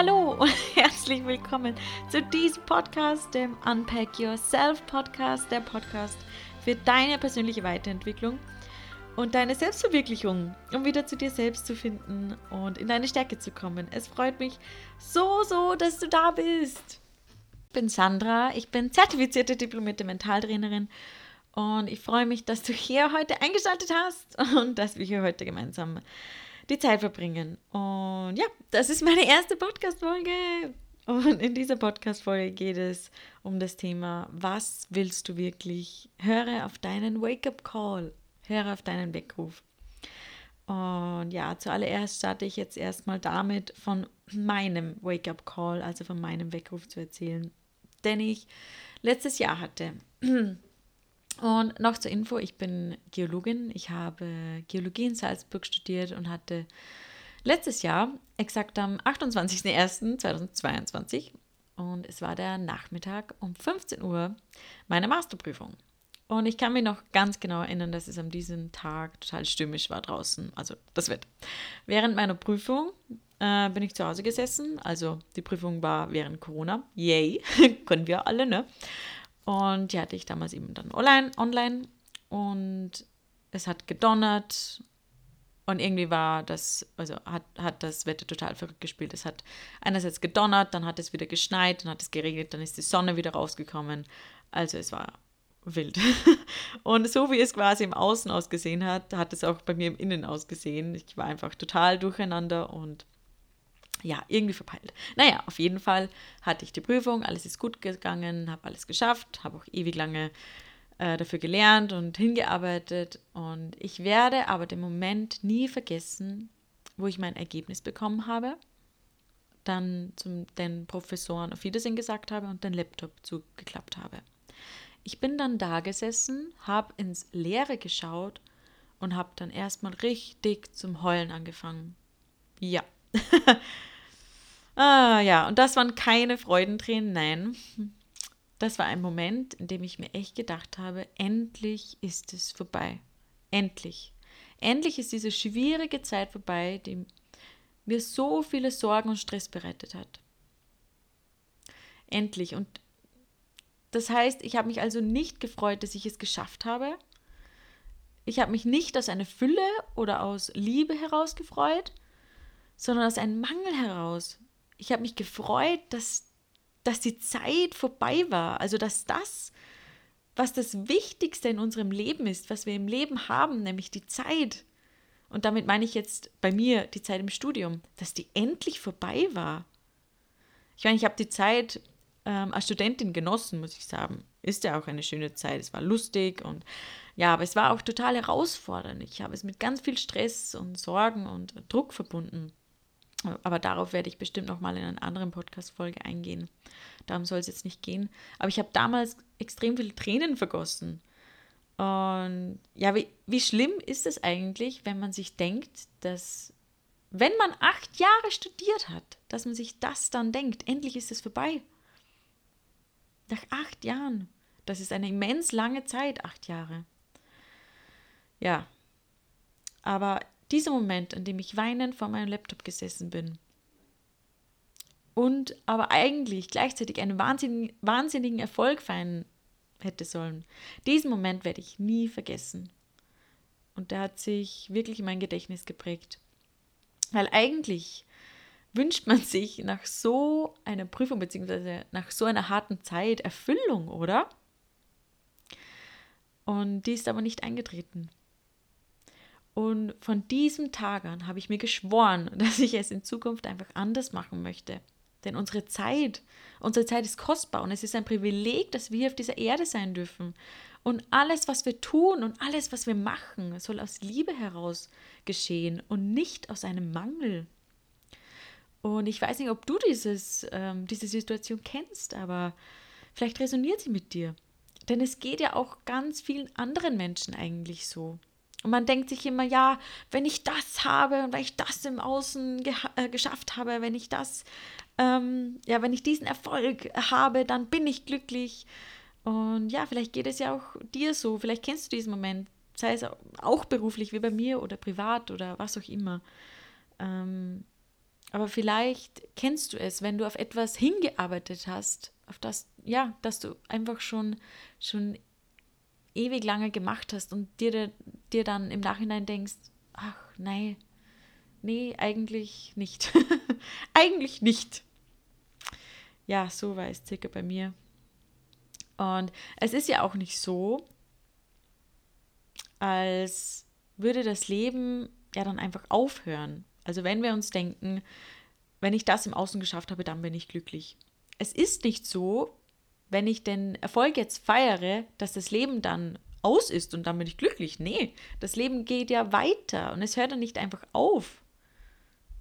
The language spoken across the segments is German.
hallo und herzlich willkommen zu diesem Podcast, dem Unpack Yourself Podcast, der Podcast für deine persönliche Weiterentwicklung und deine Selbstverwirklichung, um wieder zu dir selbst zu finden und in deine Stärke zu kommen. Es freut mich so, so, dass du da bist. Ich bin Sandra, ich bin zertifizierte diplomierte Mentaltrainerin und ich freue mich, dass du hier heute eingeschaltet hast und dass wir hier heute gemeinsam die Zeit verbringen. Und ja, das ist meine erste Podcast-Folge. Und in dieser Podcast-Folge geht es um das Thema, was willst du wirklich? Höre auf deinen Wake-up-Call, höre auf deinen Weckruf. Und ja, zuallererst starte ich jetzt erstmal damit, von meinem Wake-up-Call, also von meinem Weckruf zu erzählen, den ich letztes Jahr hatte. Und noch zur Info, ich bin Geologin. Ich habe Geologie in Salzburg studiert und hatte letztes Jahr, exakt am 28.01.2022, und es war der Nachmittag um 15 Uhr, meine Masterprüfung. Und ich kann mich noch ganz genau erinnern, dass es an diesem Tag total stürmisch war draußen, also das Wetter. Während meiner Prüfung äh, bin ich zu Hause gesessen, also die Prüfung war während Corona. Yay, können wir alle, ne? Und die hatte ich damals eben dann online, online und es hat gedonnert und irgendwie war das, also hat, hat das Wetter total verrückt gespielt. Es hat einerseits gedonnert, dann hat es wieder geschneit, dann hat es geregnet, dann ist die Sonne wieder rausgekommen. Also es war wild. Und so wie es quasi im Außen ausgesehen hat, hat es auch bei mir im Innen ausgesehen. Ich war einfach total durcheinander und ja, irgendwie verpeilt. Naja, auf jeden Fall hatte ich die Prüfung, alles ist gut gegangen, habe alles geschafft, habe auch ewig lange äh, dafür gelernt und hingearbeitet. Und ich werde aber den Moment nie vergessen, wo ich mein Ergebnis bekommen habe, dann zum, den Professoren auf Wiedersehen gesagt habe und den Laptop zugeklappt habe. Ich bin dann da gesessen, habe ins Leere geschaut und habe dann erstmal richtig zum Heulen angefangen. Ja. Ah ja, und das waren keine Freudentränen, nein. Das war ein Moment, in dem ich mir echt gedacht habe, endlich ist es vorbei. Endlich. Endlich ist diese schwierige Zeit vorbei, die mir so viele Sorgen und Stress bereitet hat. Endlich. Und das heißt, ich habe mich also nicht gefreut, dass ich es geschafft habe. Ich habe mich nicht aus einer Fülle oder aus Liebe heraus gefreut, sondern aus einem Mangel heraus ich habe mich gefreut, dass, dass die Zeit vorbei war. Also dass das, was das Wichtigste in unserem Leben ist, was wir im Leben haben, nämlich die Zeit, und damit meine ich jetzt bei mir die Zeit im Studium, dass die endlich vorbei war. Ich meine, ich habe die Zeit ähm, als Studentin genossen, muss ich sagen. Ist ja auch eine schöne Zeit. Es war lustig und ja, aber es war auch total herausfordernd. Ich habe es mit ganz viel Stress und Sorgen und Druck verbunden. Aber darauf werde ich bestimmt noch mal in einer anderen Podcast-Folge eingehen. Darum soll es jetzt nicht gehen. Aber ich habe damals extrem viele Tränen vergossen. Und ja, wie, wie schlimm ist es eigentlich, wenn man sich denkt, dass, wenn man acht Jahre studiert hat, dass man sich das dann denkt, endlich ist es vorbei. Nach acht Jahren. Das ist eine immens lange Zeit, acht Jahre. Ja. Aber dieser Moment, in dem ich weinend vor meinem Laptop gesessen bin und aber eigentlich gleichzeitig einen wahnsinnigen, wahnsinnigen Erfolg feiern hätte sollen, diesen Moment werde ich nie vergessen. Und der hat sich wirklich in mein Gedächtnis geprägt. Weil eigentlich wünscht man sich nach so einer Prüfung bzw. nach so einer harten Zeit Erfüllung, oder? Und die ist aber nicht eingetreten. Und von diesem Tag an habe ich mir geschworen, dass ich es in Zukunft einfach anders machen möchte. Denn unsere Zeit, unsere Zeit ist kostbar und es ist ein Privileg, dass wir auf dieser Erde sein dürfen. Und alles, was wir tun und alles, was wir machen, soll aus Liebe heraus geschehen und nicht aus einem Mangel. Und ich weiß nicht, ob du dieses, ähm, diese Situation kennst, aber vielleicht resoniert sie mit dir. Denn es geht ja auch ganz vielen anderen Menschen eigentlich so. Und man denkt sich immer, ja, wenn ich das habe und wenn ich das im Außen äh, geschafft habe, wenn ich das, ähm, ja, wenn ich diesen Erfolg habe, dann bin ich glücklich. Und ja, vielleicht geht es ja auch dir so, vielleicht kennst du diesen Moment, sei es auch beruflich wie bei mir oder privat oder was auch immer. Ähm, Aber vielleicht kennst du es, wenn du auf etwas hingearbeitet hast, auf das, ja, dass du einfach schon, schon ewig lange gemacht hast und dir, dir dann im Nachhinein denkst, ach nein, nee, eigentlich nicht. eigentlich nicht. Ja, so war es circa bei mir. Und es ist ja auch nicht so, als würde das Leben ja dann einfach aufhören. Also wenn wir uns denken, wenn ich das im Außen geschafft habe, dann bin ich glücklich. Es ist nicht so, wenn ich den Erfolg jetzt feiere, dass das Leben dann aus ist und dann bin ich glücklich. Nee, das Leben geht ja weiter und es hört dann nicht einfach auf.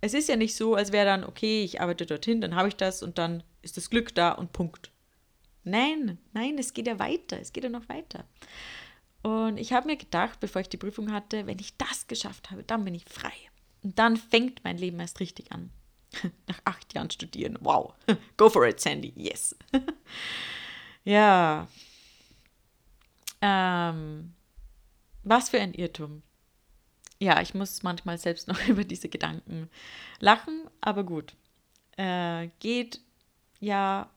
Es ist ja nicht so, als wäre dann, okay, ich arbeite dorthin, dann habe ich das und dann ist das Glück da und Punkt. Nein, nein, es geht ja weiter, es geht ja noch weiter. Und ich habe mir gedacht, bevor ich die Prüfung hatte, wenn ich das geschafft habe, dann bin ich frei. Und dann fängt mein Leben erst richtig an. Nach acht Jahren studieren. Wow. Go for it, Sandy. Yes. ja. Ähm, was für ein Irrtum. Ja, ich muss manchmal selbst noch über diese Gedanken lachen, aber gut. Äh, geht ja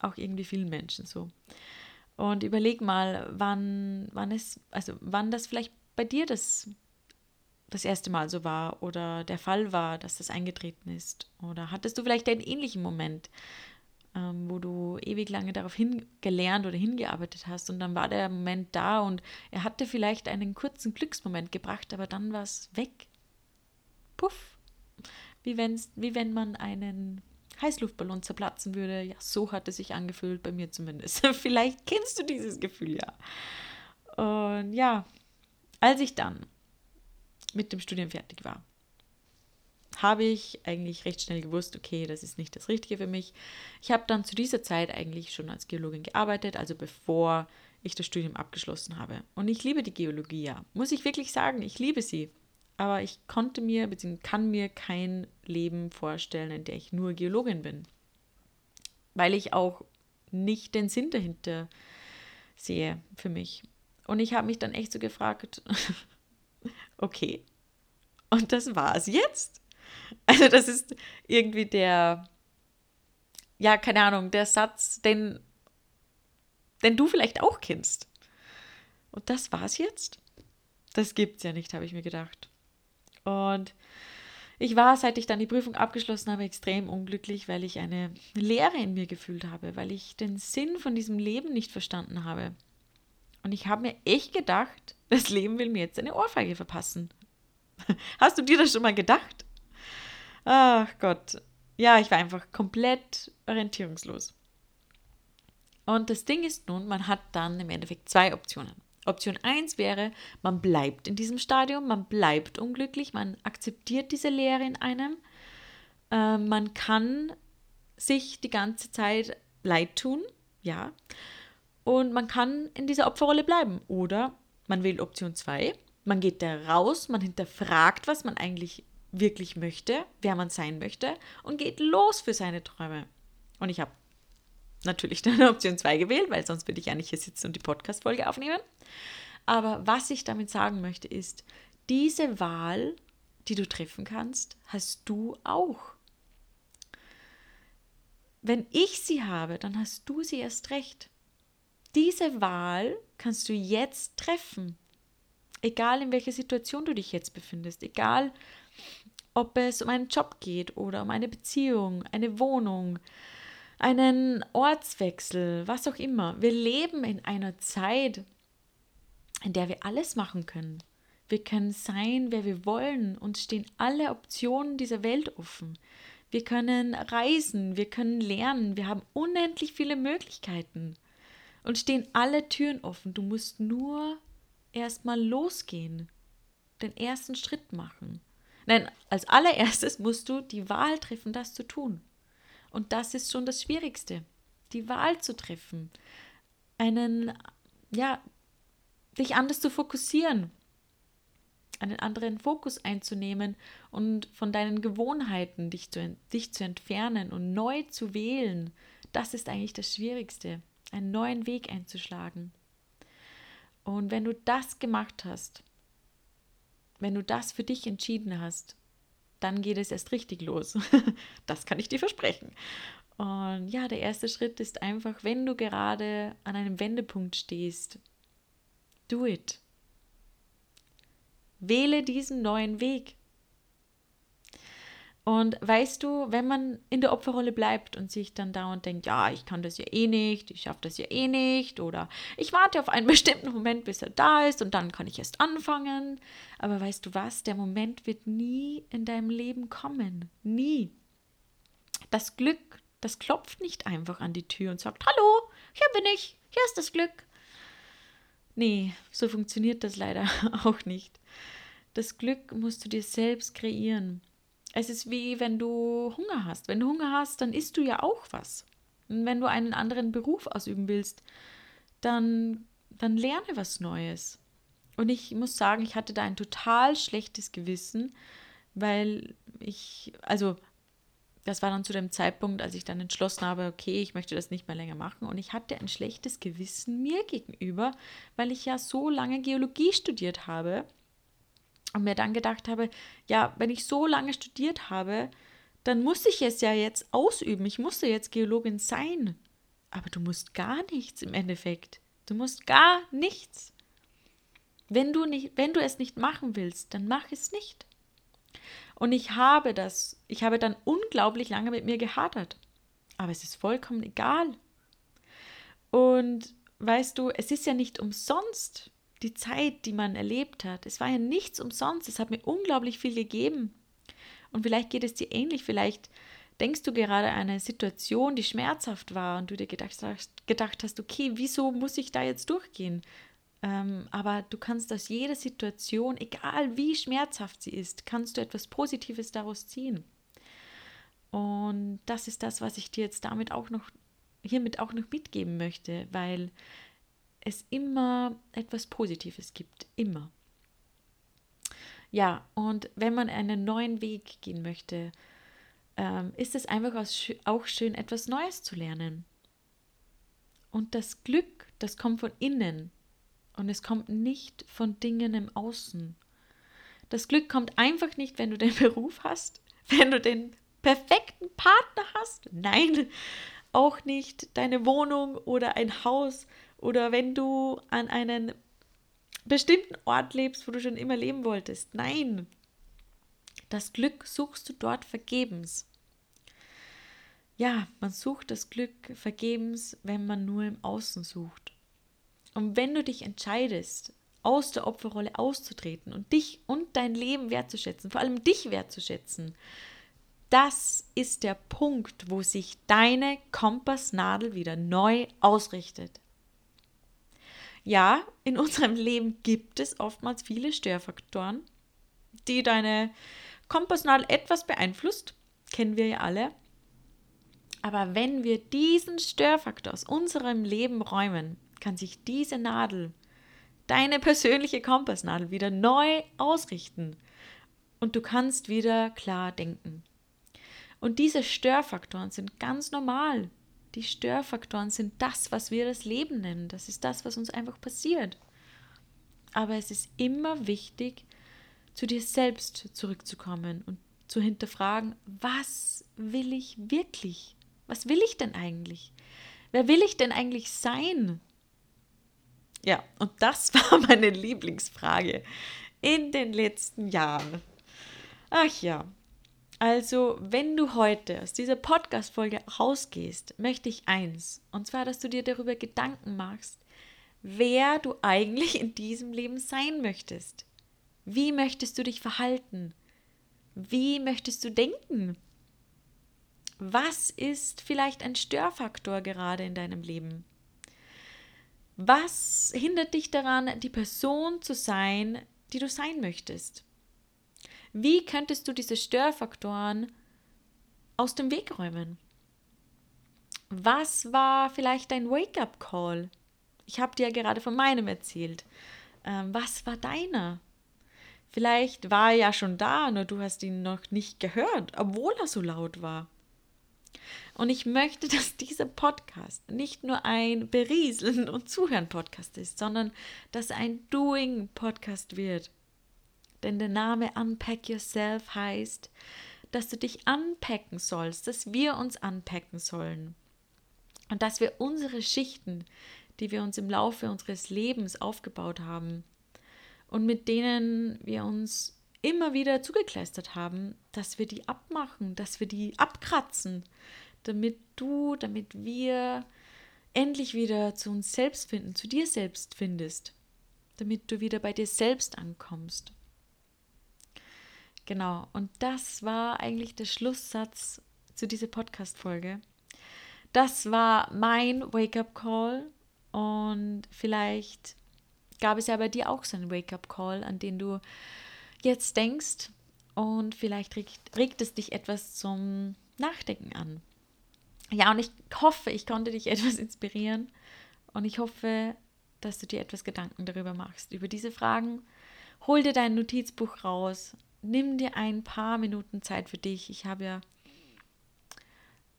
auch irgendwie vielen Menschen so. Und überleg mal, wann, wann es, also wann das vielleicht bei dir das, das erste Mal so war oder der Fall war, dass das eingetreten ist. Oder hattest du vielleicht einen ähnlichen Moment, ähm, wo du ewig lange darauf hingelernt oder hingearbeitet hast und dann war der Moment da und er hatte vielleicht einen kurzen Glücksmoment gebracht, aber dann war es weg. Puff. Wie, wenn's, wie wenn man einen Heißluftballon zerplatzen würde. Ja, so hat es sich angefühlt, bei mir zumindest. Vielleicht kennst du dieses Gefühl ja. Und ja, als ich dann mit dem Studium fertig war, habe ich eigentlich recht schnell gewusst, okay, das ist nicht das Richtige für mich. Ich habe dann zu dieser Zeit eigentlich schon als Geologin gearbeitet, also bevor ich das Studium abgeschlossen habe. Und ich liebe die Geologie, ja. Muss ich wirklich sagen, ich liebe sie aber ich konnte mir bzw. kann mir kein Leben vorstellen, in der ich nur Geologin bin. Weil ich auch nicht den Sinn dahinter sehe für mich. Und ich habe mich dann echt so gefragt, okay, und das war es jetzt? Also das ist irgendwie der, ja, keine Ahnung, der Satz, den, den du vielleicht auch kennst. Und das war es jetzt? Das gibt's ja nicht, habe ich mir gedacht. Und ich war, seit ich dann die Prüfung abgeschlossen habe, extrem unglücklich, weil ich eine Leere in mir gefühlt habe, weil ich den Sinn von diesem Leben nicht verstanden habe. Und ich habe mir echt gedacht, das Leben will mir jetzt eine Ohrfeige verpassen. Hast du dir das schon mal gedacht? Ach Gott. Ja, ich war einfach komplett orientierungslos. Und das Ding ist nun, man hat dann im Endeffekt zwei Optionen. Option 1 wäre, man bleibt in diesem Stadium, man bleibt unglücklich, man akzeptiert diese Lehre in einem. Äh, man kann sich die ganze Zeit leid tun, ja. Und man kann in dieser Opferrolle bleiben. Oder man wählt Option 2, man geht da raus, man hinterfragt, was man eigentlich wirklich möchte, wer man sein möchte und geht los für seine Träume. Und ich habe natürlich dann Option 2 gewählt, weil sonst würde ich ja nicht hier sitzen und die Podcast-Folge aufnehmen. Aber was ich damit sagen möchte, ist, diese Wahl, die du treffen kannst, hast du auch. Wenn ich sie habe, dann hast du sie erst recht. Diese Wahl kannst du jetzt treffen. Egal in welcher Situation du dich jetzt befindest, egal ob es um einen Job geht oder um eine Beziehung, eine Wohnung, einen Ortswechsel, was auch immer. Wir leben in einer Zeit, in der wir alles machen können. Wir können sein, wer wir wollen und stehen alle Optionen dieser Welt offen. Wir können reisen, wir können lernen, wir haben unendlich viele Möglichkeiten und stehen alle Türen offen. Du musst nur erstmal losgehen, den ersten Schritt machen. Nein, als allererstes musst du die Wahl treffen, das zu tun. Und das ist schon das Schwierigste, die Wahl zu treffen, einen, ja, dich anders zu fokussieren, einen anderen Fokus einzunehmen und von deinen Gewohnheiten dich zu, dich zu entfernen und neu zu wählen. Das ist eigentlich das Schwierigste, einen neuen Weg einzuschlagen. Und wenn du das gemacht hast, wenn du das für dich entschieden hast, dann geht es erst richtig los. das kann ich dir versprechen. Und ja, der erste Schritt ist einfach, wenn du gerade an einem Wendepunkt stehst, do it. Wähle diesen neuen Weg. Und weißt du, wenn man in der Opferrolle bleibt und sich dann dauernd denkt, ja, ich kann das ja eh nicht, ich schaffe das ja eh nicht, oder ich warte auf einen bestimmten Moment, bis er da ist und dann kann ich erst anfangen. Aber weißt du was, der Moment wird nie in deinem Leben kommen. Nie. Das Glück, das klopft nicht einfach an die Tür und sagt, hallo, hier bin ich, hier ist das Glück. Nee, so funktioniert das leider auch nicht. Das Glück musst du dir selbst kreieren. Es ist wie wenn du Hunger hast. Wenn du Hunger hast, dann isst du ja auch was. Und wenn du einen anderen Beruf ausüben willst, dann, dann lerne was Neues. Und ich muss sagen, ich hatte da ein total schlechtes Gewissen, weil ich, also das war dann zu dem Zeitpunkt, als ich dann entschlossen habe, okay, ich möchte das nicht mehr länger machen. Und ich hatte ein schlechtes Gewissen mir gegenüber, weil ich ja so lange Geologie studiert habe und mir dann gedacht habe, ja, wenn ich so lange studiert habe, dann muss ich es ja jetzt ausüben. Ich musste jetzt Geologin sein. Aber du musst gar nichts im Endeffekt. Du musst gar nichts. Wenn du, nicht, wenn du es nicht machen willst, dann mach es nicht. Und ich habe das, ich habe dann unglaublich lange mit mir gehadert. Aber es ist vollkommen egal. Und weißt du, es ist ja nicht umsonst, die Zeit, die man erlebt hat. Es war ja nichts umsonst. Es hat mir unglaublich viel gegeben. Und vielleicht geht es dir ähnlich. Vielleicht denkst du gerade an eine Situation, die schmerzhaft war und du dir gedacht hast, gedacht hast okay, wieso muss ich da jetzt durchgehen? Ähm, aber du kannst aus jeder Situation, egal wie schmerzhaft sie ist, kannst du etwas Positives daraus ziehen. Und das ist das, was ich dir jetzt damit auch noch, hiermit auch noch mitgeben möchte, weil es immer etwas Positives gibt. Immer. Ja, und wenn man einen neuen Weg gehen möchte, ähm, ist es einfach auch schön, etwas Neues zu lernen. Und das Glück, das kommt von innen und es kommt nicht von Dingen im Außen. Das Glück kommt einfach nicht, wenn du den Beruf hast, wenn du den perfekten Partner hast. Nein, auch nicht deine Wohnung oder ein Haus oder wenn du an einen bestimmten Ort lebst, wo du schon immer leben wolltest. Nein, das Glück suchst du dort vergebens. Ja, man sucht das Glück vergebens, wenn man nur im Außen sucht. Und wenn du dich entscheidest, aus der Opferrolle auszutreten und dich und dein Leben wertzuschätzen, vor allem dich wertzuschätzen, das ist der Punkt, wo sich deine Kompassnadel wieder neu ausrichtet. Ja, in unserem Leben gibt es oftmals viele Störfaktoren, die deine Kompassnadel etwas beeinflusst. Kennen wir ja alle. Aber wenn wir diesen Störfaktor aus unserem Leben räumen, kann sich diese Nadel, deine persönliche Kompassnadel, wieder neu ausrichten. Und du kannst wieder klar denken. Und diese Störfaktoren sind ganz normal die Störfaktoren sind das, was wir das Leben nennen. Das ist das, was uns einfach passiert. Aber es ist immer wichtig, zu dir selbst zurückzukommen und zu hinterfragen, was will ich wirklich? Was will ich denn eigentlich? Wer will ich denn eigentlich sein? Ja, und das war meine Lieblingsfrage in den letzten Jahren. Ach ja, also, wenn du heute aus dieser Podcast-Folge rausgehst, möchte ich eins, und zwar, dass du dir darüber Gedanken machst, wer du eigentlich in diesem Leben sein möchtest. Wie möchtest du dich verhalten? Wie möchtest du denken? Was ist vielleicht ein Störfaktor gerade in deinem Leben? Was hindert dich daran, die Person zu sein, die du sein möchtest? Wie könntest du diese Störfaktoren aus dem Weg räumen? Was war vielleicht dein Wake-up-Call? Ich habe dir ja gerade von meinem erzählt. Ähm, was war deiner? Vielleicht war er ja schon da, nur du hast ihn noch nicht gehört, obwohl er so laut war. Und ich möchte, dass dieser Podcast nicht nur ein Berieseln und Zuhören Podcast ist, sondern dass ein Doing Podcast wird. Denn der Name Unpack Yourself heißt, dass du dich anpacken sollst, dass wir uns anpacken sollen. Und dass wir unsere Schichten, die wir uns im Laufe unseres Lebens aufgebaut haben und mit denen wir uns immer wieder zugekleistert haben, dass wir die abmachen, dass wir die abkratzen, damit du, damit wir endlich wieder zu uns selbst finden, zu dir selbst findest, damit du wieder bei dir selbst ankommst. Genau, und das war eigentlich der Schlusssatz zu dieser Podcast-Folge. Das war mein Wake-up-Call und vielleicht gab es ja bei dir auch so einen Wake-up-Call, an den du jetzt denkst und vielleicht regt, regt es dich etwas zum Nachdenken an. Ja, und ich hoffe, ich konnte dich etwas inspirieren und ich hoffe, dass du dir etwas Gedanken darüber machst, über diese Fragen. Hol dir dein Notizbuch raus, nimm dir ein paar Minuten Zeit für dich. Ich habe ja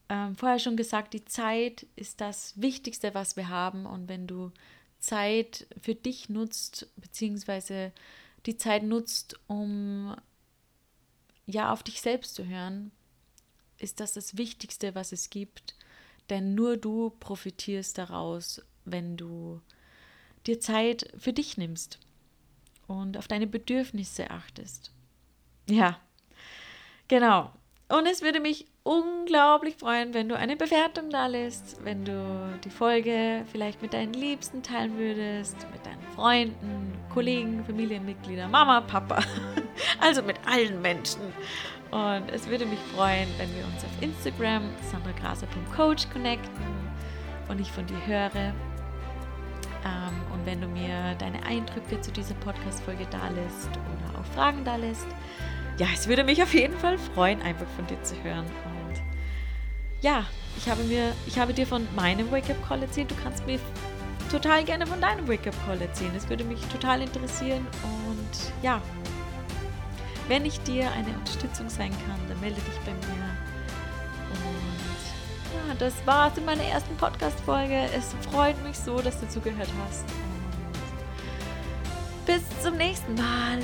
ähm, vorher schon gesagt, die Zeit ist das Wichtigste, was wir haben. Und wenn du Zeit für dich nutzt, beziehungsweise die Zeit nutzt, um ja auf dich selbst zu hören, ist das das Wichtigste, was es gibt. Denn nur du profitierst daraus, wenn du dir Zeit für dich nimmst und auf deine Bedürfnisse achtest. Ja, genau. Und es würde mich unglaublich freuen, wenn du eine Bewertung da lässt, wenn du die Folge vielleicht mit deinen Liebsten teilen würdest, mit deinen Freunden, Kollegen, Familienmitgliedern, Mama, Papa, also mit allen Menschen. Und es würde mich freuen, wenn wir uns auf Instagram sandragraser.coach connecten und ich von dir höre. Ähm, und wenn du mir deine Eindrücke zu dieser Podcast-Folge da lässt oder auch Fragen da lässt, ja, es würde mich auf jeden Fall freuen, einfach von dir zu hören. Und ja, ich habe mir, ich habe dir von meinem Wake-up-Call erzählt. Du kannst mir total gerne von deinem Wake-up-Call erzählen. Es würde mich total interessieren. Und ja, wenn ich dir eine Unterstützung sein kann, dann melde dich bei mir. Und ja, das war's in meiner ersten Podcast-Folge. Es freut mich so, dass du zugehört hast. Und bis zum nächsten Mal.